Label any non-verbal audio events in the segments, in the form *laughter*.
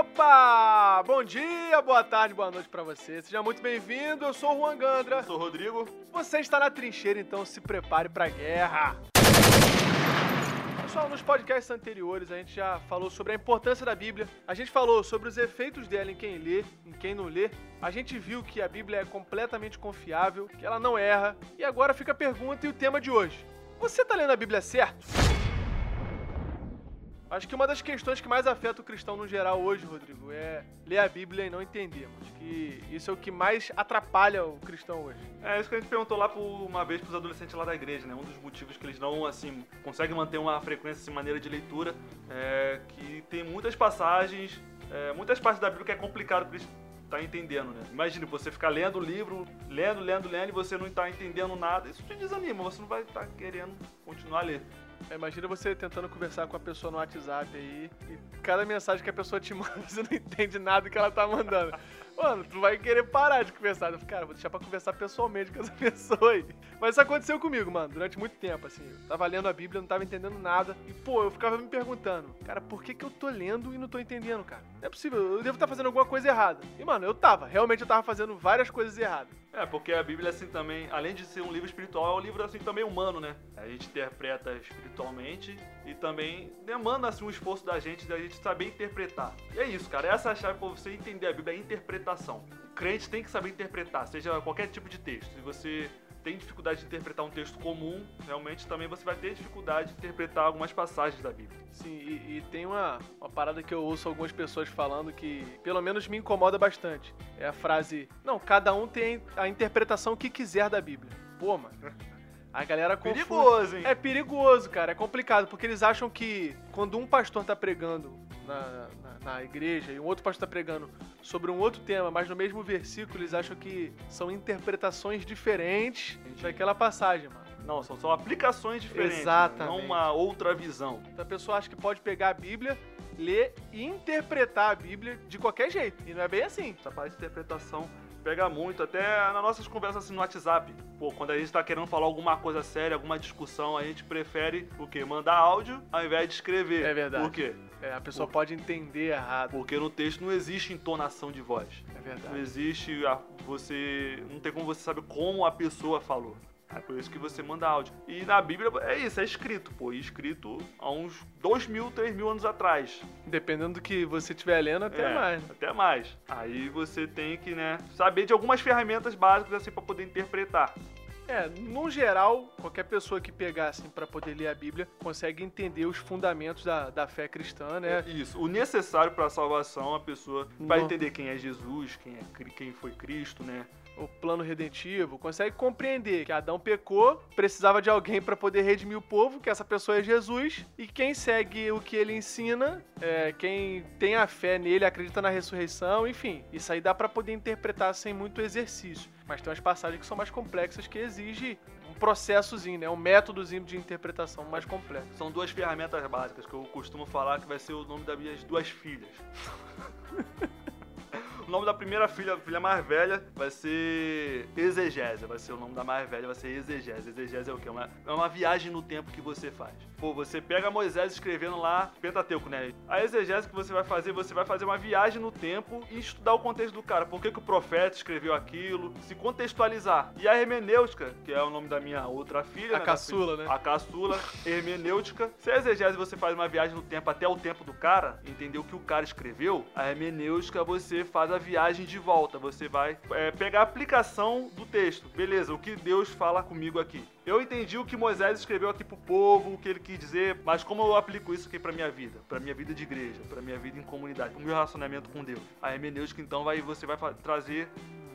Opa! Bom dia, boa tarde, boa noite pra você. Seja muito bem-vindo. Eu sou o Juan Gandra. Eu sou o Rodrigo. Você está na trincheira, então se prepare pra guerra. Pessoal, nos podcasts anteriores a gente já falou sobre a importância da Bíblia. A gente falou sobre os efeitos dela em quem lê, em quem não lê. A gente viu que a Bíblia é completamente confiável, que ela não erra. E agora fica a pergunta e o tema de hoje. Você tá lendo a Bíblia certo? Acho que uma das questões que mais afeta o cristão no geral hoje, Rodrigo, é ler a Bíblia e não entender. Acho que isso é o que mais atrapalha o cristão hoje. É isso que a gente perguntou lá por uma vez pros adolescentes lá da igreja, né? Um dos motivos que eles não, assim, conseguem manter uma frequência, assim, maneira de leitura, é que tem muitas passagens, é, muitas partes da Bíblia que é complicado pra eles tá entendendo, né? Imagina você ficar lendo o livro, lendo, lendo, lendo e você não tá entendendo nada. Isso te desanima, você não vai estar tá querendo continuar a ler. É, imagina você tentando conversar com a pessoa no WhatsApp aí e cada mensagem que a pessoa te *laughs* manda, você não entende nada que ela tá mandando. Mano, tu vai querer parar de conversar. Eu falei, cara, vou deixar pra conversar pessoalmente com essa *laughs* pessoa aí. Mas isso aconteceu comigo, mano, durante muito tempo, assim. Eu tava lendo a Bíblia, não tava entendendo nada. E, pô, eu ficava me perguntando, cara, por que que eu tô lendo e não tô entendendo, cara? Não é possível, eu devo estar tá fazendo alguma coisa errada. E, mano, eu tava, realmente eu tava fazendo várias coisas erradas. É, porque a Bíblia, assim, também, além de ser um livro espiritual, é um livro, assim, também humano, né? A gente interpreta espiritualmente e também demanda, assim, um esforço da gente, da gente saber interpretar. E é isso, cara. Essa é a chave pra você entender a Bíblia, é a interpretação. O crente tem que saber interpretar, seja qualquer tipo de texto. Se você tem dificuldade de interpretar um texto comum, realmente também você vai ter dificuldade de interpretar algumas passagens da Bíblia. Sim, e, e, tem uma, uma parada que eu ouço algumas pessoas falando que pelo menos me incomoda bastante. É a frase: Não, cada um tem a interpretação que quiser da Bíblia. Pô, mano. A galera confunde. Perigoso, hein? É perigoso, cara. É complicado, porque eles acham que quando um pastor tá pregando na, na, igreja e um outro pastor tá pregando sobre um outro tema, mas no mesmo versículo, eles acham que são interpretações diferentes Entendi. daquela passagem, mano. Não, são, são aplicações diferentes. Exatamente. Não uma outra visão. Então a pessoa acha que pode pegar a Bíblia, ler e interpretar a Bíblia de qualquer jeito. E não é bem assim. Essa parte de interpretação pega muito, até nas nossas conversas assim no WhatsApp. Pô, quando a gente tá querendo falar alguma coisa séria, alguma discussão, a gente prefere o quê? Mandar áudio ao invés de escrever. É verdade. Por quê? É, a pessoa Por... pode entender errado. Porque no texto não existe entonação de voz. É verdade. Não existe a, você. Não tem como você saber como a pessoa falou. É por isso que você manda áudio. E na Bíblia é isso, é escrito, pô. E escrito há uns dois mil, três mil anos atrás. Dependendo do que você estiver lendo, até é, mais. Até mais. Aí você tem que, né, saber de algumas ferramentas básicas assim para poder interpretar. É, no geral, qualquer pessoa que pegar assim para poder ler a Bíblia consegue entender os fundamentos da, da fé cristã, né? É isso. O necessário para a salvação, a pessoa vai entender quem é Jesus, quem é quem foi Cristo, né? O plano redentivo, consegue compreender que Adão pecou, precisava de alguém para poder redimir o povo, que essa pessoa é Jesus, e quem segue o que ele ensina, é, quem tem a fé nele, acredita na ressurreição, enfim, isso aí dá para poder interpretar sem muito exercício. Mas tem umas passagens que são mais complexas que exigem um processozinho, né? Um métodozinho de interpretação mais complexo. São duas ferramentas básicas que eu costumo falar que vai ser o nome das minhas duas filhas. *laughs* O nome da primeira filha, filha mais velha, vai ser Exegésia. Vai ser o nome da mais velha, vai ser Exegésia. Exegésia é o quê? Uma, é uma viagem no tempo que você faz. Pô, você pega Moisés escrevendo lá Pentateuco, né? A exegese que você vai fazer, você vai fazer uma viagem no tempo e estudar o contexto do cara. Por que, que o profeta escreveu aquilo? Se contextualizar. E a hermenêutica, que é o nome da minha outra filha. A né, caçula, né? A caçula, hermenêutica. Se a exegese você faz uma viagem no tempo até o tempo do cara, entender o que o cara escreveu, a hermenêutica você faz a viagem de volta. Você vai é, pegar a aplicação do texto. Beleza, o que Deus fala comigo aqui. Eu entendi o que Moisés escreveu aqui pro povo, o que ele quis dizer, mas como eu aplico isso aqui pra minha vida, pra minha vida de igreja, pra minha vida em comunidade, pro meu relacionamento com Deus. A hermenêutica então vai você vai trazer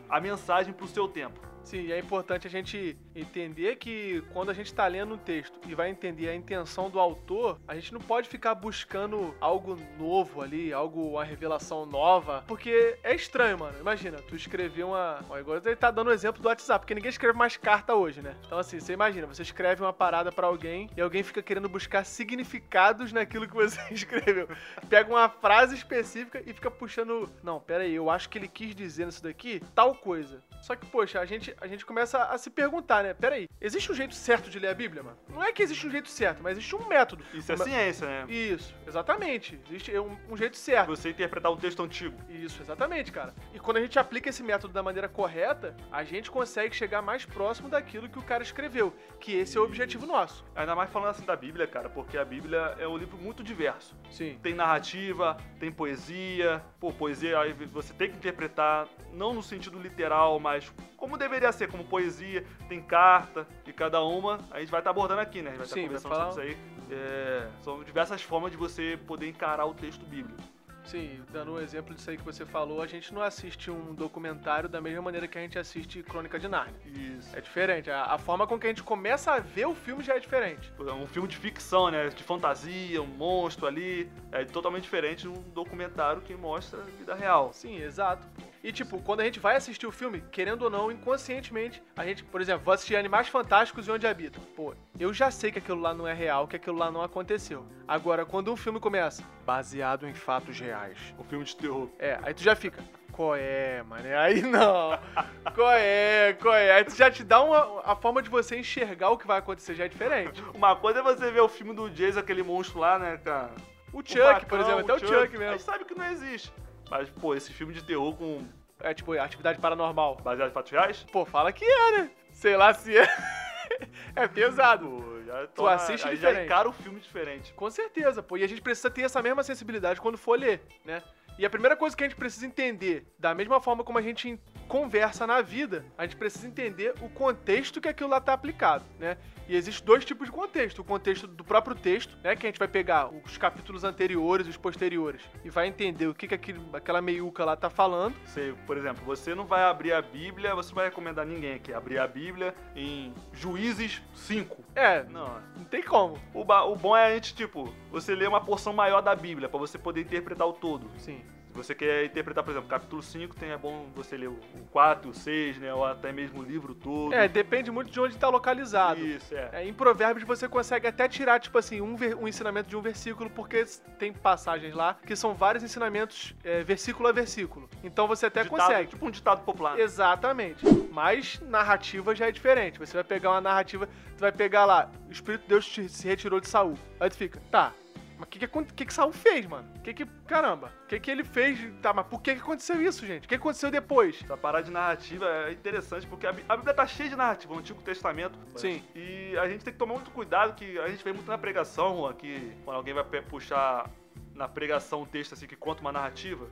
a mensagem pro seu tempo. Sim, é importante a gente entender que quando a gente está lendo um texto e vai entender a intenção do autor, a gente não pode ficar buscando algo novo ali, algo, uma revelação nova, porque é estranho, mano. Imagina, tu escrever uma. Agora ele tá dando o um exemplo do WhatsApp, porque ninguém escreve mais carta hoje, né? Então, assim, você imagina, você escreve uma parada para alguém e alguém fica querendo buscar significados naquilo que você *laughs* escreveu. Pega uma frase específica e fica puxando. Não, pera aí, eu acho que ele quis dizer nisso daqui tal coisa. Só que, poxa, a gente, a gente começa a se perguntar, né? Peraí, existe um jeito certo de ler a Bíblia, mano? Não é que existe um jeito certo, mas existe um método. Isso é Uma- ciência, né? Isso, exatamente. Existe um, um jeito certo. Você interpretar um texto antigo. Isso, exatamente, cara. E quando a gente aplica esse método da maneira correta, a gente consegue chegar mais próximo daquilo que o cara escreveu, que esse é o objetivo nosso. Ainda mais falando assim da Bíblia, cara, porque a Bíblia é um livro muito diverso. Sim. Tem narrativa, tem poesia. Pô, poesia aí você tem que interpretar, não no sentido literal, mas como deveria ser, como poesia. Tem carta, e cada uma a gente vai estar abordando aqui, né? A gente vai estar vai conversando sobre isso aí. É, são diversas formas de você poder encarar o texto bíblico. Sim, dando um exemplo disso aí que você falou, a gente não assiste um documentário da mesma maneira que a gente assiste Crônica de Nárnia. Isso. É diferente. A, a forma com que a gente começa a ver o filme já é diferente. É um filme de ficção, né? De fantasia, um monstro ali. É totalmente diferente de um documentário que mostra a vida real. Sim, exato. E tipo, quando a gente vai assistir o filme, querendo ou não, inconscientemente, a gente, por exemplo, vou assistir Animais Fantásticos e Onde Habitam. Pô, eu já sei que aquilo lá não é real, que aquilo lá não aconteceu. Agora, quando um filme começa, baseado em fatos reais, Um filme de terror. é, aí tu já fica, qual é, mano? Aí não. *laughs* Qual é, qual é? Aí tu já te dá uma. A forma de você enxergar o que vai acontecer já é diferente. *laughs* Uma coisa é você ver o filme do Jason, aquele monstro lá, né, cara? O O Chuck, Facão, por exemplo, até o Chuck, A gente mesmo. sabe que não existe. Mas, pô, esse filme de terror com É tipo, atividade paranormal. baseado em fatos reais? Pô, fala que é, né? Sei lá se é. *laughs* é pesado. Pô, já Tu assiste aí diferente. já encara o filme diferente. Com certeza, pô. E a gente precisa ter essa mesma sensibilidade quando for ler, né? E a primeira coisa que a gente precisa entender, da mesma forma como a gente conversa na vida, a gente precisa entender o contexto que aquilo lá tá aplicado, né? E existe dois tipos de contexto. O contexto do próprio texto, né? Que a gente vai pegar os capítulos anteriores e os posteriores e vai entender o que, que aquilo, aquela meiuca lá tá falando. Você, por exemplo, você não vai abrir a Bíblia, você não vai recomendar ninguém aqui abrir a Bíblia em Juízes 5. É, Não. não tem como. O, o bom é a gente, tipo, você ler uma porção maior da Bíblia, pra você poder interpretar o todo. Sim. Você quer interpretar, por exemplo, capítulo 5, tem, é bom você ler o 4, o 6, né? Ou até mesmo o livro todo. É, depende muito de onde tá localizado. Isso, é. É, em Provérbios você consegue até tirar, tipo assim, um, ver- um ensinamento de um versículo, porque tem passagens lá que são vários ensinamentos é, versículo a versículo. Então você até Ditado, consegue. Tipo um ditado popular. Exatamente. Mas narrativa já é diferente. Você vai pegar uma narrativa, tu vai pegar lá, o Espírito de Deus te- se retirou de Saul. Aí tu fica, tá. Mas o que que, que que Saul fez, mano? Que que, caramba, o que que ele fez? Tá, mas por que que aconteceu isso, gente? O que aconteceu depois? Essa parada de narrativa é interessante porque a a Bíblia tá cheia de narrativa, o Antigo Testamento. Sim. E a gente tem que tomar muito cuidado, que a gente vê muito na pregação, Juan, que quando alguém vai puxar na pregação um texto assim que conta uma narrativa,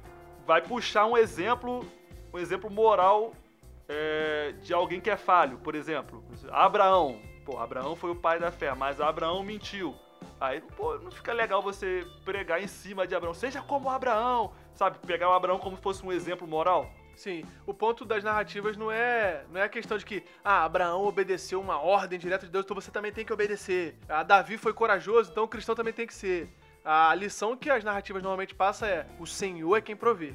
vai puxar um exemplo, um exemplo moral é, de alguém que é falho. Por exemplo, Abraão. Pô, Abraão foi o pai da fé, mas Abraão mentiu. Aí, pô, não fica legal você pregar em cima de Abraão. Seja como Abraão, sabe? Pegar o Abraão como se fosse um exemplo moral. Sim, o ponto das narrativas não é, não é a questão de que, ah, Abraão obedeceu uma ordem direta de Deus, então você também tem que obedecer. Ah, Davi foi corajoso, então o cristão também tem que ser. A lição que as narrativas normalmente passam é: o Senhor é quem provê,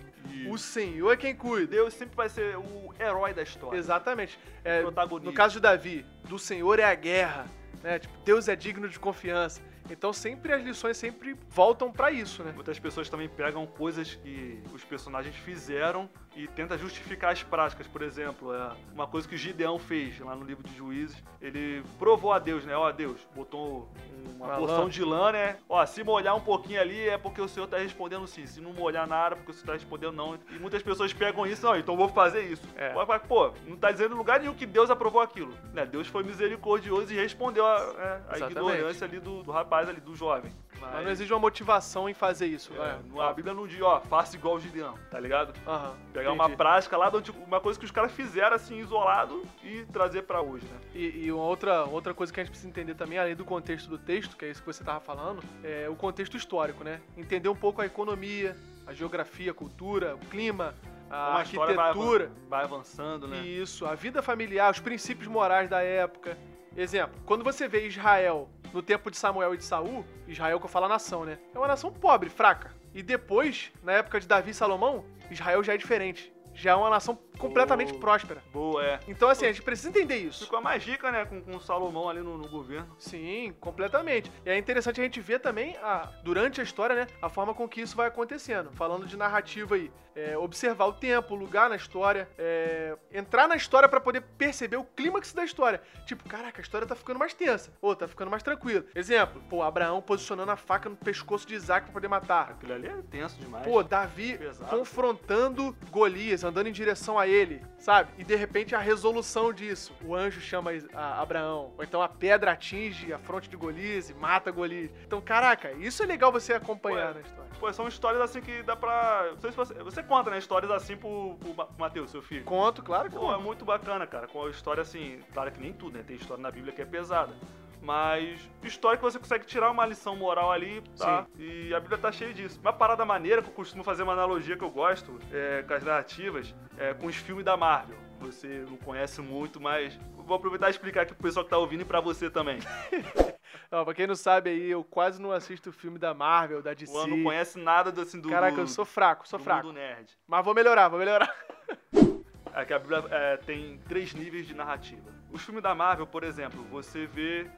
o Senhor é quem cuida. Deus sempre vai ser o herói da história. Exatamente. É, no caso de Davi, do Senhor é a guerra, né? Tipo, Deus é digno de confiança. Então sempre as lições sempre voltam pra isso, né? Muitas pessoas também pegam coisas que os personagens fizeram e tenta justificar as práticas. Por exemplo, é uma coisa que o Gideão fez lá no livro de Juízes. Ele provou a Deus, né? Ó, Deus, botou uma Uma porção lã. de lã, né? Ó, se molhar um pouquinho ali é porque o Senhor tá respondendo sim. Se não molhar nada, é porque o Senhor tá respondendo não. E muitas pessoas pegam isso, não, então vou fazer isso. É. Pô, não tá dizendo em lugar nenhum que Deus aprovou aquilo. Né? Deus foi misericordioso e respondeu a, é, a ignorância ali do, do rapaz ali, do jovem. Mas não exige uma motivação em fazer isso. É, né? a Bíblia não diz, ó, faça igual o Gideão, tá ligado? Aham, Pegar uma entendi. prática lá, uma coisa que os caras fizeram assim, isolado, e trazer pra hoje, né? E, e uma outra, outra coisa que a gente precisa entender também, além do contexto do texto, que é isso que você estava falando, é o contexto histórico, né? Entender um pouco a economia, a geografia, a cultura, o clima, a a arquitetura. vai avançando, né? Isso, a vida familiar, os princípios morais da época. Exemplo, quando você vê Israel no tempo de Samuel e de Saul, Israel que eu falo a nação, né? É uma nação pobre, fraca. E depois, na época de Davi e Salomão, Israel já é diferente. já é uma nação completamente Boa. próspera. Boa, é. Então, assim, a gente precisa entender isso. Ficou mais rica, né, com, com o Salomão ali no, no governo. Sim, completamente. E é interessante a gente ver também, a, durante a história, né, a forma com que isso vai acontecendo. Falando de narrativa aí, é, observar o tempo, o lugar na história, é, entrar na história pra poder perceber o clímax da história. Tipo, caraca, a história tá ficando mais tensa. Ou tá ficando mais tranquila. Exemplo, pô, Abraão posicionando a faca no pescoço de Isaac pra poder matar. Aquilo ali é tenso demais. Pô, Davi Pesado. confrontando Golias, andando em direção a ele, sabe? E de repente a resolução disso. O anjo chama Abraão. Ou então a pedra atinge a fronte de Golias e mata Golias. Então, caraca, isso é legal você acompanhar Ué. na história. Pô, são histórias assim que dá pra. Não sei se você. Você conta, né? Histórias assim pro, pro Ma- Matheus, seu filho. Conto, claro que Pô, é conto. muito bacana, cara. Com a história assim. Claro que nem tudo, né? Tem história na Bíblia que é pesada. Mas história que você consegue tirar uma lição moral ali, tá? E a Bíblia tá cheia disso. Uma parada maneira que eu costumo fazer uma analogia que eu gosto é, com as narrativas é com os filmes da Marvel. Você não conhece muito, mas vou aproveitar e explicar aqui pro pessoal que tá ouvindo e pra você também. *laughs* Ó, pra quem não sabe aí, eu quase não assisto filme da Marvel, da DC. O não conhece nada do, assim, do. Caraca, do, eu sou fraco, sou do fraco. mundo nerd. Mas vou melhorar, vou melhorar. *laughs* É que a Bíblia é, tem três níveis de narrativa. Os filmes da Marvel, por exemplo, você vê.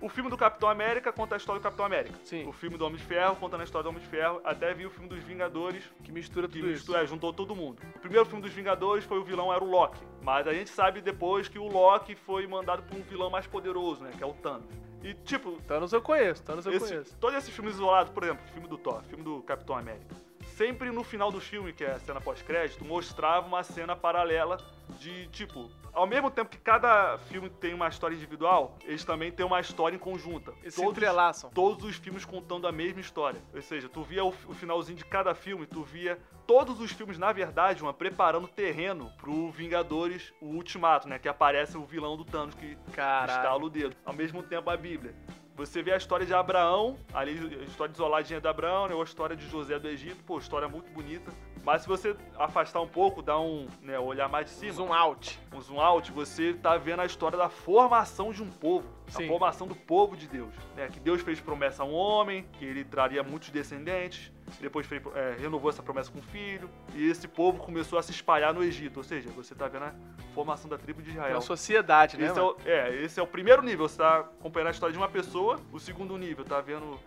O filme do Capitão América conta a história do Capitão América. Sim. O filme do Homem de Ferro conta a história do Homem de Ferro. Até vi o filme dos Vingadores, Que mistura que tudo isso. mistura, é, juntou todo mundo. O primeiro filme dos Vingadores foi o vilão era o Loki. Mas a gente sabe depois que o Loki foi mandado por um vilão mais poderoso, né? Que é o Thanos. E tipo, Thanos eu conheço, Thanos eu esse, conheço. todos esses filmes isolados, por exemplo, filme do Thor, filme do Capitão América, sempre no final do filme, que é a cena pós-crédito, mostrava uma cena paralela de, tipo, ao mesmo tempo que cada filme tem uma história individual, eles também têm uma história em conjunta. Eles se entrelaçam. todos os filmes contando a mesma história. Ou seja, tu via o, o finalzinho de cada filme, tu via todos os filmes, na verdade, uma preparando terreno pro Vingadores, o Ultimato, né? Que aparece o vilão do Thanos que Caralho. estala o dedo. Ao mesmo tempo, a Bíblia. Você vê a história de Abraão, ali a história isoladinha de Abraão, né, ou a história de José do Egito, pô, história muito bonita. Mas se você afastar um pouco, dar um, né, olhar mais de cima, Zoom out. um zoom out, você tá vendo a história da formação de um povo. Sim. A formação do povo de Deus. Né? Que Deus fez promessa a um homem, que ele traria muitos descendentes. Depois fez, é, renovou essa promessa com o filho. E esse povo começou a se espalhar no Egito. Ou seja, você tá vendo a formação da tribo de É Israel. uma sociedade, né? Esse é, o, é, esse é o primeiro nível. Você tá acompanhando a história de uma pessoa. O segundo nível tá vendo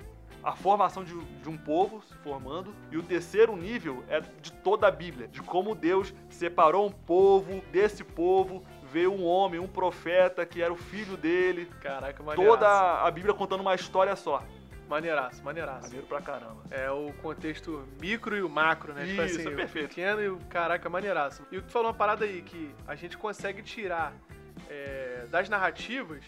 a formação de, de um povo se formando. E o terceiro nível é de toda a Bíblia. De como Deus separou um povo desse povo. Veio um homem, um profeta, que era o filho dele. Caraca, maneiraço. Toda a Bíblia contando uma história só. Maneiraço, maneiraço. Maneiro pra caramba. É o contexto micro e o macro, né? tipo Isso, assim, é o perfeito. pequeno e o caraca, maneiraço. E tu falou uma parada aí que a gente consegue tirar é, das narrativas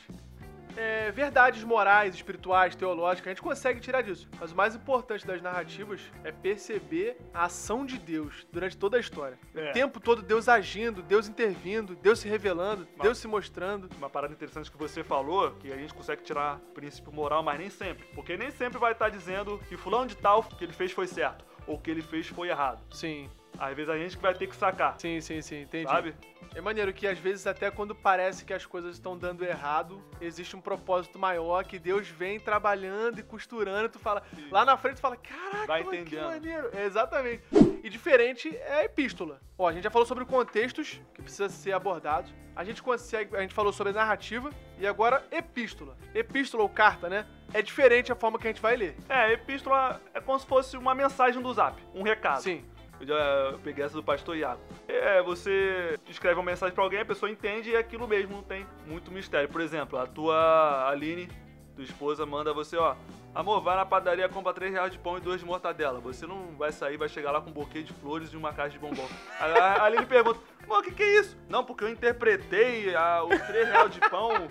é, verdades morais, espirituais, teológicas. A gente consegue tirar disso. Mas o mais importante das narrativas é perceber a ação de Deus durante toda a história. É. O tempo todo Deus agindo, Deus intervindo, Deus se revelando, Mas- Deus se mostrando. Uma parada interessante que você falou, que a gente consegue tirar princípio moral, mas nem sempre. Porque nem sempre vai estar dizendo que fulano de tal, que ele fez foi certo, ou o que ele fez foi errado. Sim, Às vezes a gente que vai ter que sacar, sim, sim, sim, entendi. sabe? É maneiro que às vezes até quando parece que as coisas estão dando errado, existe um propósito maior que Deus vem trabalhando e costurando, e tu fala, Isso. lá na frente tu fala, caraca, Vai mano, que entendendo. maneiro. É, exatamente. E diferente é a epístola. Ó, a gente já falou sobre contextos que precisam ser abordados. A gente consegue, a gente falou sobre narrativa e agora epístola. Epístola ou carta, né? É diferente a forma que a gente vai ler. É, epístola é como se fosse uma mensagem do zap, um recado. Sim. Eu já peguei essa do pastor Iago. É, você escreve uma mensagem pra alguém, a pessoa entende e é aquilo mesmo, não tem muito mistério. Por exemplo, a tua Aline, tua esposa, manda você, ó. Amor, vai na padaria, compra 3 reais de pão e 2 de mortadela. Você não vai sair, vai chegar lá com um buquê de flores e uma caixa de bombom. A, a Aline pergunta, amor, o que, que é isso? Não, porque eu interpretei a, os 3 reais de pão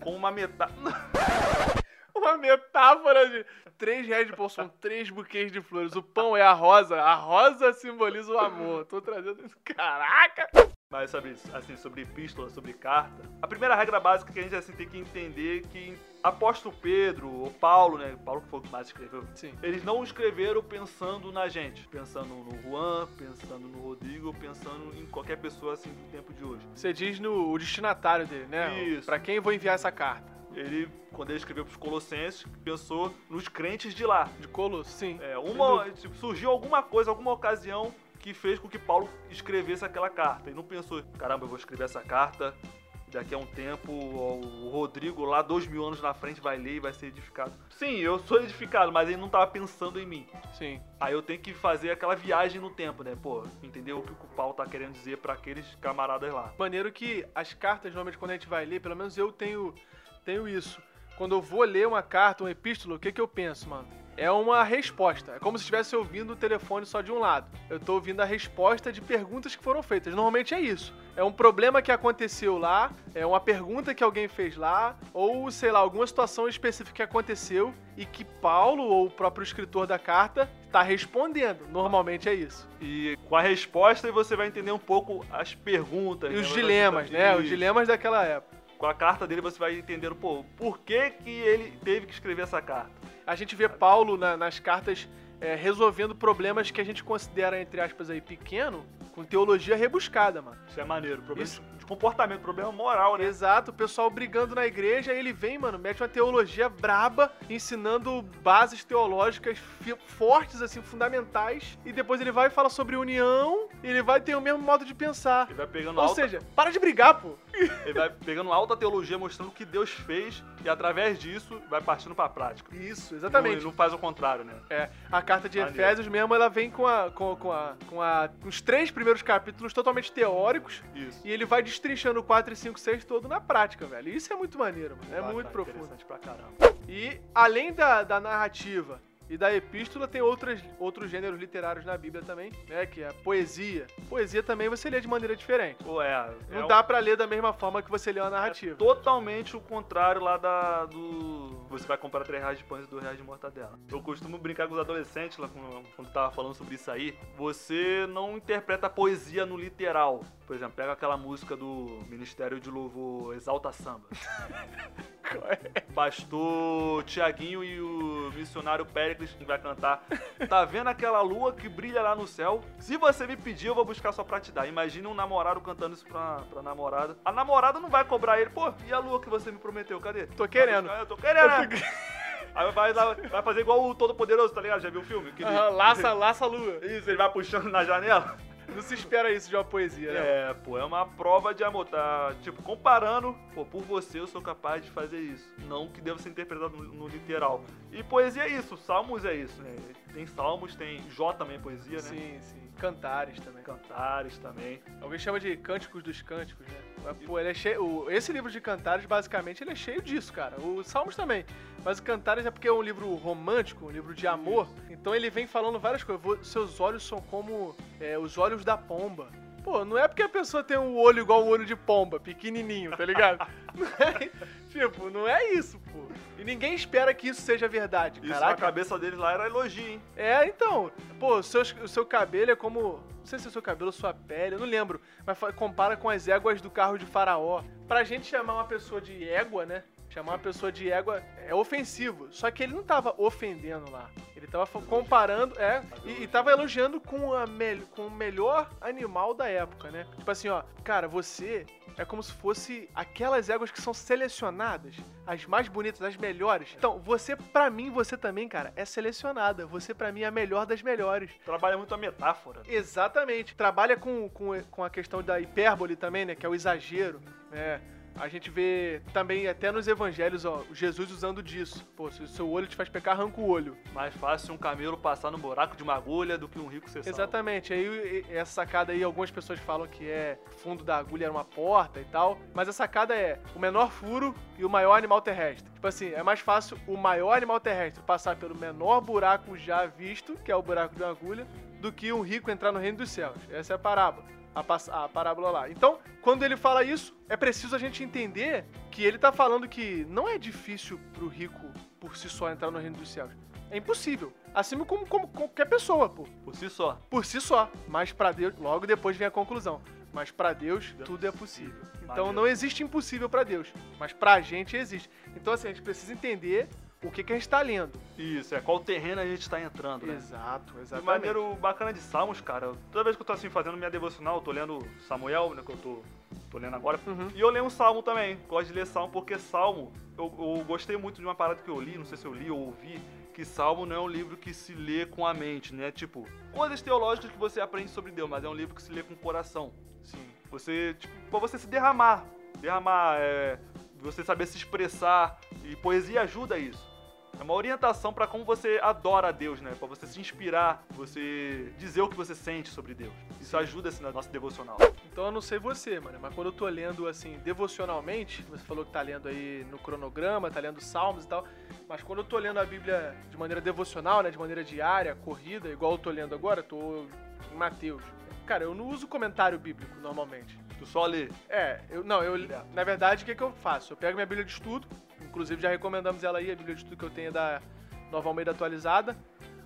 com uma metade. *laughs* Uma metáfora de 3 reais de pão são três buquês de flores. O pão é a rosa. A rosa simboliza o amor. Tô trazendo isso. Caraca! Mas sabe, assim, sobre epístola, sobre carta, a primeira regra básica que a gente assim, tem que entender é que apóstolo Pedro, ou Paulo, né? Paulo que foi o que mais escreveu, Sim. eles não escreveram pensando na gente, pensando no Juan, pensando no Rodrigo, pensando em qualquer pessoa assim do tempo de hoje. Você diz no o destinatário dele, né? Isso. Pra quem eu vou enviar essa carta? Ele, quando ele escreveu para os Colossenses, pensou nos crentes de lá. De Colosso, sim. É, uma, tipo, surgiu alguma coisa, alguma ocasião que fez com que Paulo escrevesse aquela carta. E não pensou, caramba, eu vou escrever essa carta daqui a um tempo o Rodrigo lá dois mil anos na frente vai ler e vai ser edificado. Sim, eu sou edificado, mas ele não tava pensando em mim. Sim. Aí eu tenho que fazer aquela viagem no tempo, né? Pô, entender o que o Paulo tá querendo dizer para aqueles camaradas lá. Maneiro que as cartas, normalmente, quando a gente vai ler, pelo menos eu tenho, tenho isso. Quando eu vou ler uma carta, uma epístola, o que que eu penso, mano? é uma resposta. É como se estivesse ouvindo o telefone só de um lado. Eu tô ouvindo a resposta de perguntas que foram feitas. Normalmente é isso. É um problema que aconteceu lá, é uma pergunta que alguém fez lá, ou sei lá, alguma situação específica que aconteceu e que Paulo ou o próprio escritor da carta está respondendo. Normalmente é isso. E com a resposta você vai entender um pouco as perguntas. E né? os dilemas, né? Os dilemas daquela época. Com a carta dele você vai entender, pô, por que, que ele teve que escrever essa carta a gente vê Paulo na, nas cartas é, resolvendo problemas que a gente considera, entre aspas, aí, pequeno, com teologia rebuscada, mano. Isso é maneiro. Problema Isso. Comportamento, problema moral, né? Exato, o pessoal brigando na igreja, aí ele vem, mano, mete uma teologia braba, ensinando bases teológicas fortes, assim, fundamentais, e depois ele vai e fala sobre união, e ele vai ter o mesmo modo de pensar. Ele vai pegando Ou alta... seja, para de brigar, pô. *laughs* Ele vai pegando alta teologia, mostrando o que Deus fez, e através disso vai partindo pra prática. Isso, exatamente. Ele não faz o contrário, né? É, a carta de Maneiro. Efésios mesmo, ela vem com, a, com, com, a, com a, os três primeiros capítulos totalmente teóricos, Isso. e ele vai destrinchando o 4 e 5, 6 todo na prática, velho. Isso é muito maneiro, mano. É muito profundo. Pra caramba. E além da, da narrativa e da epístola tem outras, outros gêneros literários na Bíblia também, né? Que é a poesia. Poesia também você lê de maneira diferente. Pô, é. Não é dá o... para ler da mesma forma que você lê uma narrativa. É totalmente o contrário lá da do. Você vai comprar 3 reais de pães e 2 reais de mortadela. Eu costumo brincar com os adolescentes lá quando tava falando sobre isso aí. Você não interpreta a poesia no literal. Por exemplo, pega aquela música do Ministério de Louvor Exalta Samba. *laughs* *laughs* Pastor Tiaguinho e o missionário Péricles que vai cantar. Tá vendo aquela lua que brilha lá no céu? Se você me pedir, eu vou buscar só pra te dar. Imagina um namorado cantando isso pra, pra namorada. A namorada não vai cobrar ele. Pô, e a lua que você me prometeu? Cadê? Tô querendo. Eu tô querendo, né? Aí vai, vai fazer igual o Todo Poderoso, tá ligado? Já viu o filme? Ele... laça, laça a lua. Isso, ele vai puxando na janela. Não se espera isso de uma poesia, né? É, pô, é uma prova de amor. Tá, tipo, comparando, pô, por você eu sou capaz de fazer isso. Não que deva ser interpretado no, no literal. E poesia é isso, salmos é isso, né? Tem salmos, tem Jó também é poesia, né? Sim, sim. Cantares também. Cantares também. Alguém chama de Cânticos dos Cânticos, né? Pô, ele é cheio. O, esse livro de Cantares, basicamente, ele é cheio disso, cara. Os Salmos também. Mas o Cantares é porque é um livro romântico, um livro de amor. Então ele vem falando várias coisas. Seus olhos são como é, os olhos da pomba. Pô, não é porque a pessoa tem um olho igual um olho de pomba, pequenininho, tá ligado? *laughs* não é, tipo, não é isso, pô. E ninguém espera que isso seja verdade. Isso Caraca. na cabeça dele lá era elogio, hein? É, então. Pô, o seu, o seu cabelo é como. Não sei se é o seu cabelo ou sua pele, eu não lembro. Mas compara com as éguas do carro de Faraó. Pra gente chamar uma pessoa de égua, né? Chamar uma pessoa de égua é ofensivo. Só que ele não tava ofendendo lá. Ele tava comparando, é, e, e tava elogiando com, a me, com o melhor animal da época, né? Tipo assim, ó, cara, você é como se fosse aquelas éguas que são selecionadas, as mais bonitas, as melhores. Então, você, para mim, você também, cara, é selecionada. Você, para mim, é a melhor das melhores. Trabalha muito a metáfora. Exatamente. Trabalha com, com, com a questão da hipérbole também, né? Que é o exagero. É. A gente vê também, até nos evangelhos, ó, Jesus usando disso. Pô, se o seu olho te faz pecar, arranca o olho. Mais fácil um camelo passar no buraco de uma agulha do que um rico ser salvo. Exatamente. Aí essa sacada aí, algumas pessoas falam que é fundo da agulha era uma porta e tal. Mas a sacada é o menor furo e o maior animal terrestre. Tipo assim, é mais fácil o maior animal terrestre passar pelo menor buraco já visto, que é o buraco de uma agulha, do que um rico entrar no reino dos céus. Essa é a parábola a, a parábola lá. Então, quando ele fala isso, é preciso a gente entender que ele está falando que não é difícil para o rico por si só entrar no reino dos céus. É impossível. Assim como, como qualquer pessoa, pô. Por si só. Por si só. Mas para Deus, logo depois vem a conclusão. Mas para Deus, Deus, tudo é possível. Então não existe impossível para Deus, mas para a gente existe. Então assim, a gente precisa entender o que, que a gente está lendo. Isso, é qual terreno a gente está entrando, né? Exato, exatamente. De maneiro bacana de Salmos, cara. Toda vez que eu tô assim fazendo minha devocional, eu tô lendo Samuel, né? Que eu tô tô lendo agora. Uhum. E eu leio um salmo também. Gosto de ler salmo porque salmo, eu, eu gostei muito de uma parada que eu li, não sei se eu li ou ouvi, que salmo não é um livro que se lê com a mente, né? Tipo, coisas teológicas que você aprende sobre Deus, mas é um livro que se lê com o coração. Sim. Você, tipo, pra você se derramar. Derramar, é, você saber se expressar. E poesia ajuda isso. É uma orientação pra como você adora a Deus, né? Pra você se inspirar, você dizer o que você sente sobre Deus. Isso ajuda assim, no nosso devocional. Então eu não sei você, mano, mas quando eu tô lendo assim, devocionalmente, você falou que tá lendo aí no cronograma, tá lendo salmos e tal, mas quando eu tô lendo a Bíblia de maneira devocional, né, de maneira diária, corrida, igual eu tô lendo agora, tô em Mateus. Cara, eu não uso comentário bíblico normalmente. Tu só lê. É, eu não, eu na verdade o que que eu faço? Eu pego minha Bíblia de estudo, inclusive já recomendamos ela aí, a Bíblia de estudo que eu tenho é da Nova Almeida atualizada.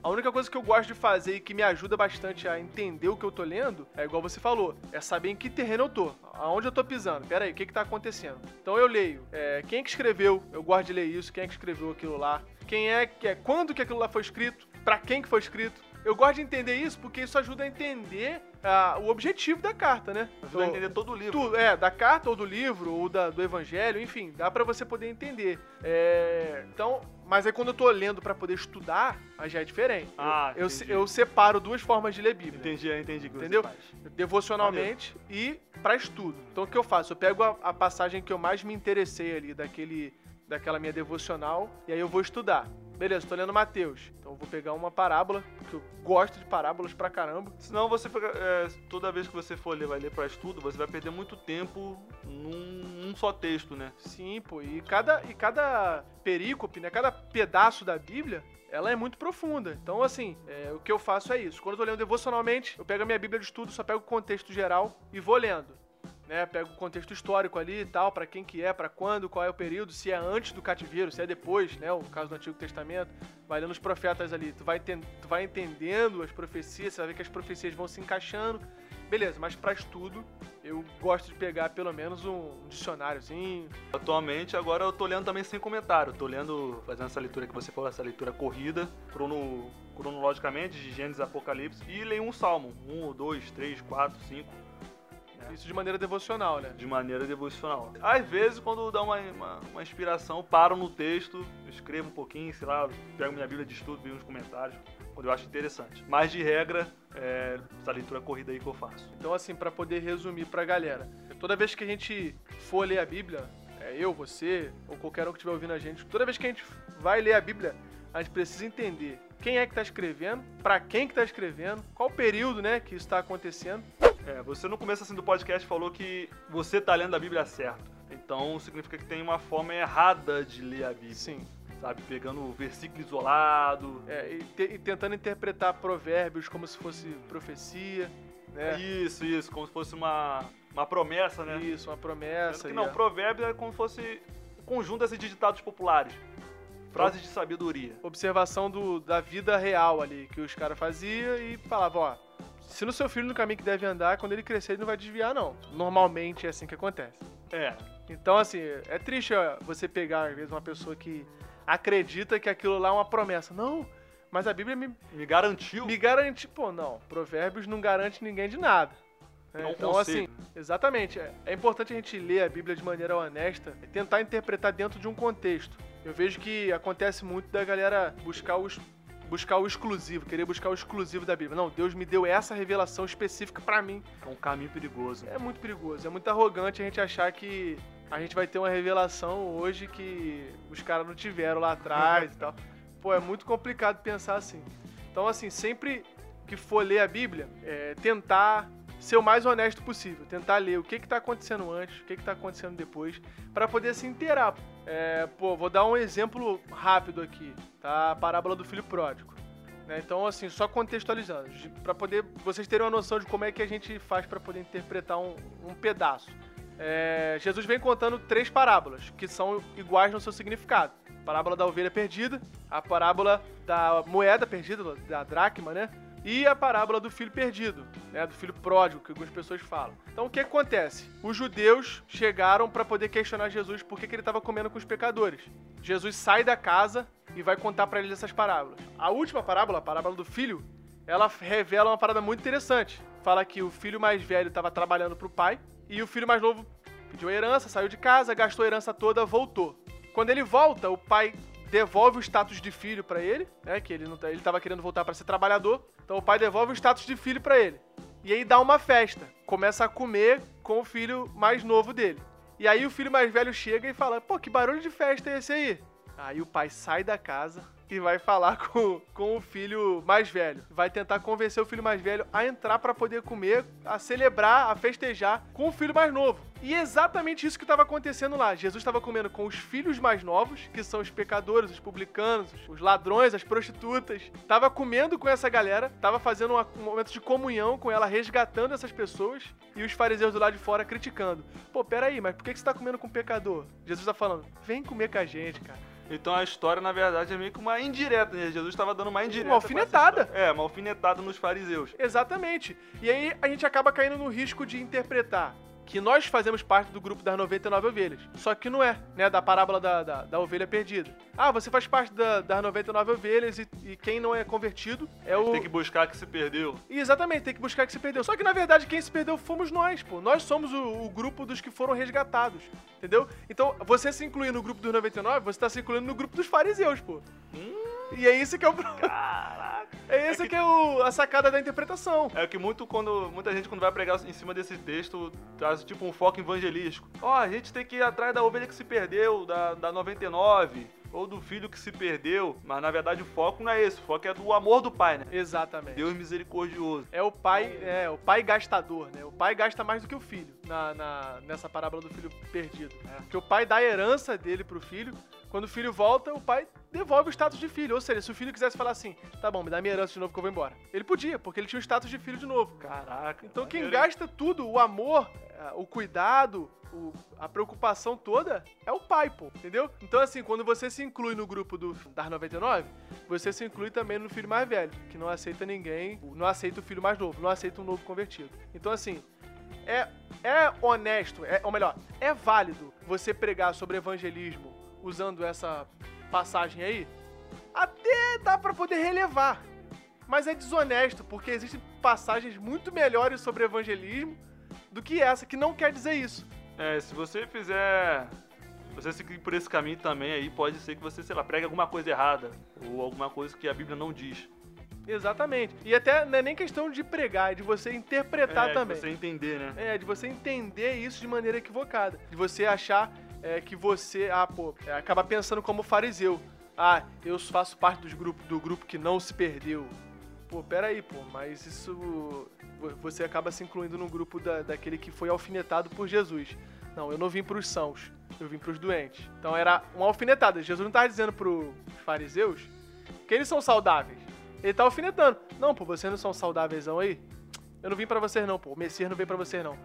A única coisa que eu gosto de fazer e que me ajuda bastante a entender o que eu tô lendo é igual você falou, é saber em que terreno eu tô, aonde eu tô pisando. Pera aí, o que que tá acontecendo? Então eu leio, é, quem é que escreveu? Eu gosto de ler isso, quem é que escreveu aquilo lá? Quem é que é? Quando que aquilo lá foi escrito? Pra quem que foi escrito? Eu gosto de entender isso porque isso ajuda a entender ah, o objetivo da carta, né? Ajuda a entender todo o livro. Tudo, é, da carta ou do livro, ou da- do evangelho, enfim, dá pra você poder entender. É, então, mas aí quando eu tô lendo pra poder estudar, aí já é diferente. Ah, eu, entendi. eu separo duas formas de ler Bíblia. Entendi, eu entendi Entendeu? Devocionalmente e pra estudo. Então o que eu faço? Eu pego a, a passagem que eu mais me interessei ali, daquele, daquela minha devocional, e aí eu vou estudar. Beleza, tô lendo Mateus. Então eu vou pegar uma parábola, porque eu gosto de parábolas pra caramba. Senão você é, toda vez que você for ler, vai ler pra estudo, você vai perder muito tempo num, num só texto, né? Sim, pô. E cada, e cada perícope, né? Cada pedaço da Bíblia, ela é muito profunda. Então, assim, é, o que eu faço é isso. Quando eu tô lendo devocionalmente, eu pego a minha Bíblia de estudo, só pego o contexto geral e vou lendo. Né, pego o contexto histórico ali e tal, pra quem que é, pra quando, qual é o período, se é antes do cativeiro, se é depois, né, o caso do Antigo Testamento, vai lendo os profetas ali, tu vai, tu vai entendendo as profecias, você vai ver que as profecias vão se encaixando, beleza, mas pra estudo, eu gosto de pegar pelo menos um dicionáriozinho, Atualmente, agora eu tô lendo também sem comentário. Tô lendo, fazendo essa leitura que você falou, essa leitura corrida, crono, cronologicamente, de Gênesis Apocalipse, e leio um salmo. Um, dois, três, quatro, cinco. Né? Isso de maneira devocional, né? de maneira devocional. Às vezes, quando dá uma, uma, uma inspiração, paro no texto, escrevo um pouquinho, sei lá, pego minha Bíblia de estudo, vejo uns comentários, quando eu acho interessante. Mas, de regra, é essa leitura corrida aí que eu faço. Então, assim, pra poder resumir pra galera, toda vez que a gente for ler a Bíblia, é, eu, você, ou qualquer um que estiver ouvindo a gente, toda vez que a gente vai ler a Bíblia, a gente precisa entender quem é que tá escrevendo, pra quem que tá escrevendo, qual o período, né, que isso tá acontecendo. É, você no começo assim, do podcast falou que você tá lendo a Bíblia certo. Então, significa que tem uma forma errada de ler a Bíblia, Sim. sabe? Pegando o versículo isolado. É, e, te- e tentando interpretar provérbios como se fosse profecia, né? Isso, isso, como se fosse uma, uma promessa, né? Isso, uma promessa. que não, a- provérbio é como se fosse um conjunto assim, de ditados populares. Frases de sabedoria. observação do, da vida real ali, que os caras faziam e falavam, ó, se no seu filho no caminho que deve andar, quando ele crescer ele não vai desviar, não. Normalmente é assim que acontece. É, Então, assim, é triste você pegar, às vezes, uma pessoa que acredita que aquilo lá é uma promessa. Não, mas a Bíblia me, me garantiu. me garante. Pô, não, provérbios não garante ninguém de nada. né? É um então, conselho. assim, exatamente. É, é importante a gente ler a Bíblia de maneira honesta e tentar interpretar dentro de um contexto. Eu vejo que acontece muito da galera buscar os buscar o exclusivo, querer buscar o exclusivo da Bíblia. Não, Deus me deu essa revelação específica pra mim. É um caminho perigoso. É muito perigoso, é muito arrogante a gente achar que a gente vai ter uma revelação hoje que os caras não tiveram lá atrás e tal. Pô, é muito complicado pensar assim. Então, assim, sempre que for ler a Bíblia, é, tentar ser o mais honesto possível. Tentar ler o que que tá acontecendo antes, o que que tá acontecendo depois, para poder se inteirar. É, pô, vou dar um exemplo rápido aqui, tá? A parábola do filho pródigo. né? Então, assim, só contextualizando, para poder vocês terem uma noção de como é que a gente faz para poder interpretar um, um pedaço. É, Jesus vem contando três parábolas que são iguais no seu significado: a parábola da ovelha perdida, a parábola da moeda perdida, da dracma, né? E a parábola do filho perdido, né? Do filho pródigo, que algumas pessoas falam. Então, o que acontece? Os judeus chegaram para poder questionar Jesus por que, que ele estava comendo com os pecadores. Jesus sai da casa e vai contar para eles essas parábolas. A última parábola, a parábola do filho, ela revela uma parada muito interessante. Fala que o filho mais velho estava trabalhando para o pai E o filho mais novo pediu a herança, saiu de casa, gastou a herança toda, voltou. Quando ele volta, o pai devolve o status de filho pra ele, né? Que ele não tá, ele querendo voltar pra ser trabalhador. Então o pai devolve o status de filho pra ele. E aí dá uma festa. Começa a comer com o filho mais novo dele. E aí o filho mais velho chega e fala: "Pô, que barulho de festa é esse aí?" Aí o pai sai da casa e vai falar *laughs* com, com o filho mais velho. Vai tentar convencer o filho mais velho a entrar para poder comer, a celebrar, a festejar com o filho mais novo. E é exatamente isso que estava acontecendo lá. Jesus estava comendo com os filhos mais novos, que são os pecadores, os publicanos, os ladrões, as prostitutas. Tava comendo com essa galera, tava fazendo um momento de comunhão com ela, resgatando essas pessoas, e os fariseus do lado de fora criticando. Pô, peraí, mas por que você tá comendo com pecador? Jesus está falando, vem comer com a gente, cara. Então a história, na verdade, é meio que uma indireta, né? Jesus estava dando uma indireta. Uma alfinetada. É, uma alfinetada nos fariseus. Exatamente. E aí a gente acaba caindo no risco de interpretar que nós fazemos parte do grupo das 99 ovelhas. Só que não é, né? Da parábola da, da, da ovelha perdida. Ah, você faz parte da, das 99 ovelhas e, e, quem não é convertido é o. Tem que buscar que se perdeu. E exatamente, tem que buscar que se perdeu. Só que na verdade quem se perdeu fomos nós, pô. Nós somos o, o grupo dos que foram resgatados. Entendeu? Então, você se incluir no grupo dos 99, você tá se incluindo no grupo dos fariseus, pô. Hum. E é isso que é o. Caraca. *laughs* É isso é que, que é o, a sacada da interpretação. É que muito quando muita gente quando vai pregar em cima desse texto traz tipo um foco evangelístico. Ó, oh, a gente tem que ir atrás da ovelha que se perdeu, da, da 99 ou do filho que se perdeu, mas na verdade o foco não é esse, o foco é do amor do pai, né? Exatamente. Deus misericordioso. É o pai, é o pai gastador, né? O pai gasta mais do que o filho na, na nessa parábola do filho perdido. É. Porque o pai dá a herança dele pro filho, quando o filho volta, o pai devolve o status de filho. Ou seja, se o filho quisesse falar assim, tá bom, me dá minha herança de novo que eu vou embora. Ele podia, porque ele tinha o status de filho de novo. Caraca. Então quem gasta tudo, o amor, é, o cuidado, o, a preocupação toda é o pai, pô, entendeu? Então, assim, quando você se inclui no grupo do das 99, você se inclui também no filho mais velho, que não aceita ninguém, não aceita o filho mais novo, não aceita um novo convertido. Então, assim, é, é honesto, é, ou melhor, é válido você pregar sobre evangelismo usando essa passagem aí, até dá para poder relevar. Mas é desonesto, porque existem passagens muito melhores sobre evangelismo do que essa, que não quer dizer isso. É, se você fizer. Se você seguir por esse caminho também, aí pode ser que você, sei lá, pregue alguma coisa errada. Ou alguma coisa que a Bíblia não diz. Exatamente. E até não é nem questão de pregar, é de você interpretar é, também. De você entender, né? É, de você entender isso de maneira equivocada. De você achar é, que você, ah, pô, é, acaba pensando como fariseu. Ah, eu faço parte dos do grupo que não se perdeu. Pô, peraí, pô, mas isso. Você acaba se incluindo no grupo da, daquele que foi alfinetado por Jesus. Não, eu não vim para os sãos, eu vim para os doentes. Então era uma alfinetada. Jesus não estava dizendo para os fariseus que eles são saudáveis. Ele tá alfinetando. Não, pô, vocês não são saudáveis aí? Eu não vim para vocês não, pô. O Messias não veio para vocês não.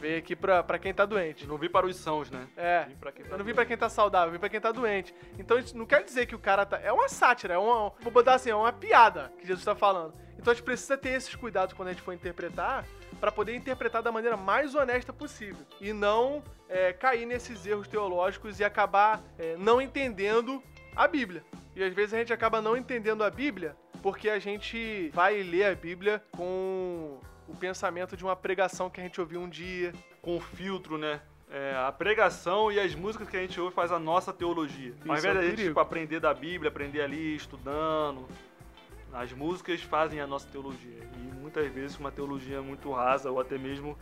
Veio aqui pra, pra quem tá doente. Não vim para os sãos, né? É. Vim tá eu não vim pra quem tá saudável, vim pra quem tá doente. Então isso não quer dizer que o cara tá. É uma sátira, é uma. Vou botar assim, é uma piada que Jesus tá falando. Então a gente precisa ter esses cuidados quando a gente for interpretar, para poder interpretar da maneira mais honesta possível. E não é, cair nesses erros teológicos e acabar é, não entendendo a Bíblia. E às vezes a gente acaba não entendendo a Bíblia porque a gente vai ler a Bíblia com o pensamento de uma pregação que a gente ouviu um dia. Com filtro, né? É, a pregação e as músicas que a gente ouve faz a nossa teologia. Isso Ao invés é gente tipo, aprender da Bíblia, aprender ali, estudando, as músicas fazem a nossa teologia. E muitas vezes uma teologia muito rasa ou até mesmo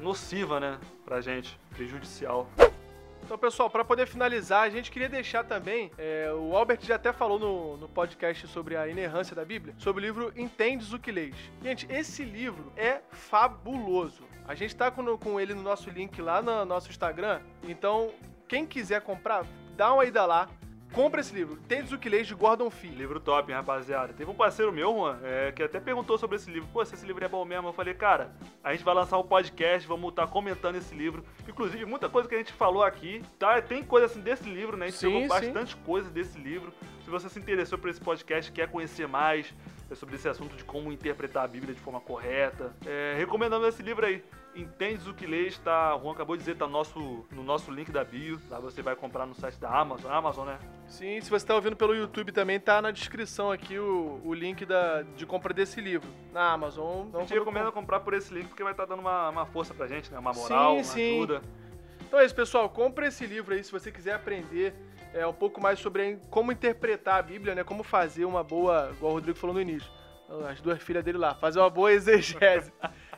nociva, né, pra gente, prejudicial. Então, pessoal, para poder finalizar, a gente queria deixar também. É, o Albert já até falou no, no podcast sobre a inerrância da Bíblia, sobre o livro Entendes o que Leis. Gente, esse livro é fabuloso. A gente tá com, com ele no nosso link lá no nosso Instagram. Então, quem quiser comprar, dá uma ida lá. Compra esse livro, Tendes o que Leis, de Gordon Fee. Livro top, hein, rapaziada. Teve um parceiro meu, Juan, é, que até perguntou sobre esse livro. Pô, se esse livro é bom mesmo. Eu falei, cara, a gente vai lançar um podcast, vamos estar tá comentando esse livro. Inclusive, muita coisa que a gente falou aqui, tá? Tem coisa assim desse livro, né? A gente sim, pegou bastante coisa desse livro. Se você se interessou por esse podcast, quer conhecer mais sobre esse assunto de como interpretar a Bíblia de forma correta, é, recomendando esse livro aí. Entendes o que lês, tá? O Juan acabou de dizer, tá no nosso, no nosso link da bio. Lá você vai comprar no site da Amazon. Amazon, né? Sim, se você está ouvindo pelo YouTube também, tá na descrição aqui o, o link da, de compra desse livro. Na Amazon. A gente recomenda comprar por esse link porque vai estar tá dando uma, uma força pra gente, né? Uma moral, sim, uma sim. ajuda. Então é isso, pessoal. Compre esse livro aí se você quiser aprender é, um pouco mais sobre como interpretar a Bíblia, né? Como fazer uma boa, igual o Rodrigo falou no início. As duas filhas dele lá, fazer uma boa *laughs* exegese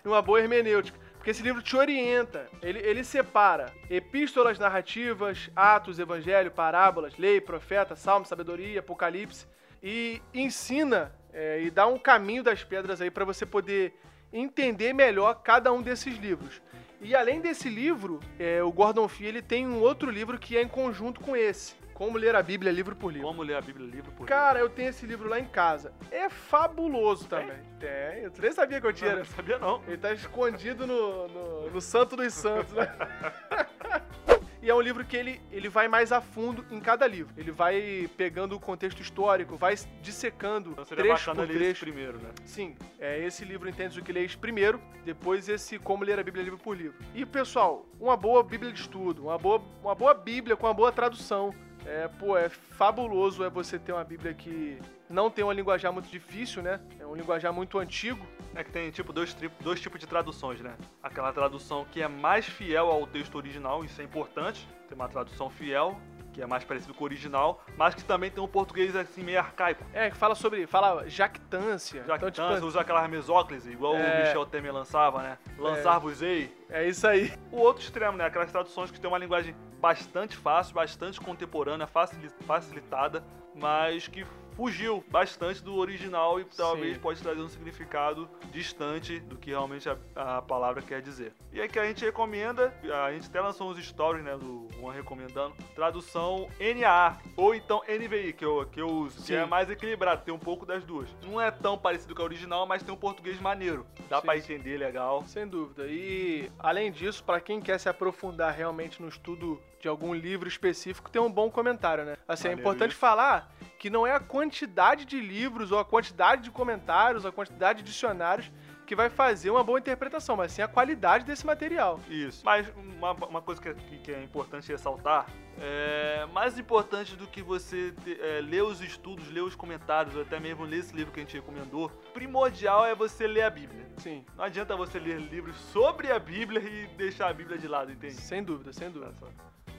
e uma boa hermenêutica. Porque esse livro te orienta, ele, ele separa epístolas narrativas, atos, evangelho, parábolas, lei, profeta, salmo, sabedoria, apocalipse e ensina é, e dá um caminho das pedras aí para você poder entender melhor cada um desses livros. E além desse livro, é, o Gordon Fee ele tem um outro livro que é em conjunto com esse. Como ler a Bíblia livro por livro. Como ler a Bíblia livro por livro. Cara, eu tenho esse livro lá em casa. É fabuloso também. Tem? Tem. Eu nem sabia que eu tinha. Não, não sabia não. Ele tá escondido no, no, no Santo dos Santos, né? *laughs* E é um livro que ele, ele vai mais a fundo em cada livro. Ele vai pegando o contexto histórico, vai dissecando então trecho por trecho. primeiro, né? Sim, é esse livro entende o que lês primeiro, depois esse como ler a Bíblia livro por livro. E pessoal, uma boa Bíblia de estudo, uma boa, uma boa Bíblia com uma boa tradução. É, pô, é fabuloso é você ter uma Bíblia que não tem um linguajar muito difícil, né? É um linguajar muito antigo. É que tem tipo dois, dois tipos de traduções, né? Aquela tradução que é mais fiel ao texto original, isso é importante. Tem uma tradução fiel, que é mais parecido com o original, mas que também tem um português assim meio arcaico. É, que fala sobre. fala jactância. Jactância, então, tipo, usa aquela mesóclise, igual é... o Michel Temer lançava, né? Lançar-vos-ei. É. é isso aí. O outro extremo, né? Aquelas traduções que tem uma linguagem bastante fácil, bastante contemporânea, facilitada, mas que fugiu bastante do original e talvez Sim. pode trazer um significado distante do que realmente a, a, palavra quer dizer. E aí que a gente recomenda, a gente até lançou uns stories, né, do Juan recomendando, tradução NA ou então NVI, que eu, que eu uso, Sim. que é mais equilibrado, tem um pouco das duas. Não é tão parecido com a original, mas tem um português maneiro. Dá para entender legal. Sem dúvida. E além disso, para quem quer se aprofundar realmente no estudo de algum livro específico, tem um bom comentário, né? Assim, é Maneiro é importante isso. falar que não é a quantidade de livros ou a quantidade de comentários, a quantidade de dicionários que vai fazer uma boa interpretação, mas sim a qualidade desse material. Isso. Mas uma, uma coisa que é, que é importante ressaltar é mais importante do que você ter, é, ler os estudos, ler os comentários, ou até mesmo ler esse livro que a gente recomendou, primordial é você ler a Bíblia. Sim. Não adianta você ler livros sobre a Bíblia e deixar a Bíblia de lado, entende? Sem dúvida, sem dúvida.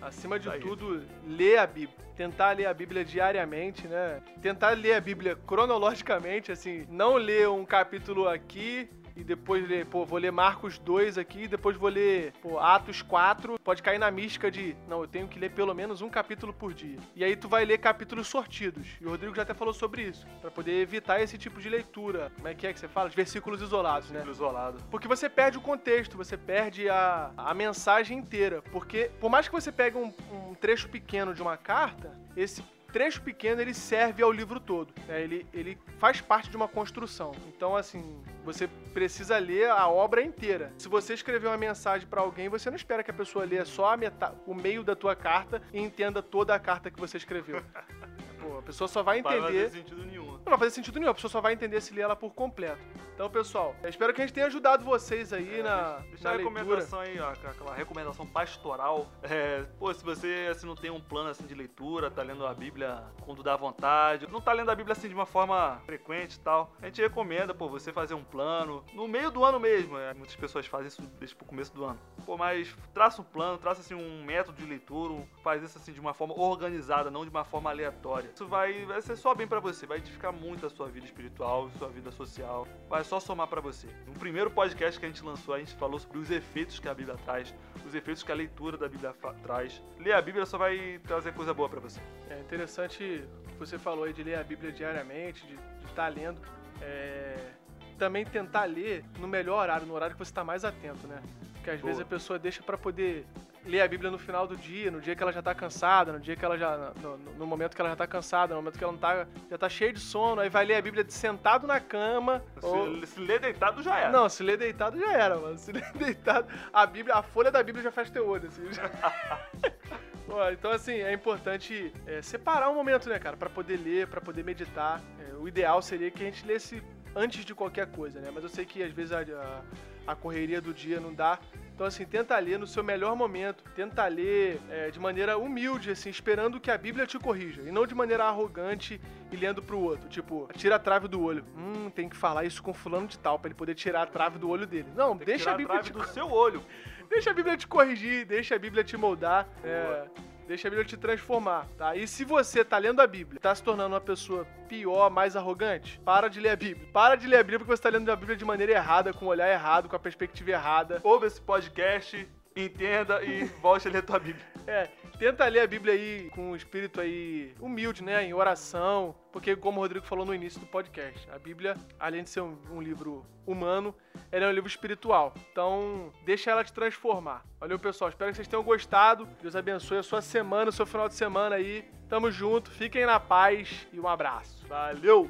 Acima de tudo, ler a Bíblia. Tentar ler a Bíblia diariamente, né? Tentar ler a Bíblia cronologicamente, assim, não ler um capítulo aqui, e depois ler, pô, vou ler Marcos 2 aqui, depois vou ler pô, Atos 4, pode cair na mística de, não, eu tenho que ler pelo menos um capítulo por dia. E aí tu vai ler capítulos sortidos. E o Rodrigo já até falou sobre isso, para poder evitar esse tipo de leitura. Como é que é que você fala? De versículos isolados, né? Isolado. Porque você perde o contexto, você perde a, a mensagem inteira. Porque, por mais que você pegue um, um trecho pequeno de uma carta, esse trecho pequeno ele serve ao livro todo. Né? Ele, ele faz parte de uma construção. Então, assim, você precisa ler a obra inteira. Se você escrever uma mensagem para alguém, você não espera que a pessoa leia só a metade, o meio da tua carta e entenda toda a carta que você escreveu. *laughs* Pô, a pessoa só vai entender. Não fazer sentido nenhum. Não vai fazer sentido nenhum, a pessoa só vai entender se ler ela por completo. Então, pessoal, espero que a gente tenha ajudado vocês aí é, na. Deixa na a recomendação leitura. aí, ó, aquela recomendação pastoral. É, pô, se você assim, não tem um plano assim de leitura, tá lendo a Bíblia quando dá vontade, não tá lendo a Bíblia assim de uma forma frequente e tal, a gente recomenda, pô, você fazer um plano no meio do ano mesmo. É, muitas pessoas fazem isso desde o começo do ano. Pô, mas traça um plano, traça assim um método de leitura, faz isso assim de uma forma organizada, não de uma forma aleatória. Isso vai, vai ser só bem para você, vai edificar muito a sua vida espiritual, sua vida social. Vai só somar para você. No primeiro podcast que a gente lançou, a gente falou sobre os efeitos que a Bíblia traz, os efeitos que a leitura da Bíblia traz. Ler a Bíblia só vai trazer coisa boa para você. É interessante você falou aí de ler a Bíblia diariamente, de estar tá lendo. É... Também tentar ler no melhor horário, no horário que você está mais atento, né? Porque às Boa. vezes a pessoa deixa para poder ler a Bíblia no final do dia, no dia que ela já tá cansada, no dia que ela já. No, no, momento que ela já tá cansada, no momento que ela não tá. já tá cheia de sono, aí vai ler a Bíblia sentado na cama. Se, ou... se ler deitado já era. Não, se ler deitado já era, mano. Se ler *laughs* deitado. A Bíblia, a folha da Bíblia já faz teu olho, assim. *laughs* então, assim, é importante é, separar um momento, né, cara, para poder ler, para poder meditar. É, o ideal seria que a gente lesse antes de qualquer coisa, né? Mas eu sei que às vezes a, a, a correria do dia não dá Então, assim, tenta ler no seu melhor momento, tenta ler é, de maneira humilde, assim, esperando que a Bíblia te corrija, e não de maneira arrogante e lendo pro outro. Tipo, tira a trave do olho. Hum, tem que falar isso com fulano de tal, pra ele poder tirar a trave do olho dele. Não, Tem deixa a Bíblia trave te do seu olho. *laughs* Deixa a Bíblia te corrigir, deixa a Bíblia te moldar, é, deixa a Bíblia te transformar, tá? E se você tá lendo a Bíblia, tá se tornando uma pessoa pior, mais arrogante, para de ler a Bíblia. Para de ler a Bíblia porque você tá lendo a Bíblia de maneira errada, com o olhar errado, com a perspectiva errada. Ouve esse podcast, entenda e volte a ler tua Bíblia. É, tenta ler a Bíblia aí com um espírito aí humilde, né? Em oração. Porque, como o Rodrigo falou no início do podcast, a Bíblia, além de ser um, um livro humano, ela é um livro espiritual. Então, deixa ela te transformar. Valeu, pessoal. Espero que vocês tenham gostado. Deus abençoe a sua semana, o seu final de semana aí. Tamo junto, fiquem na paz e um abraço. Valeu!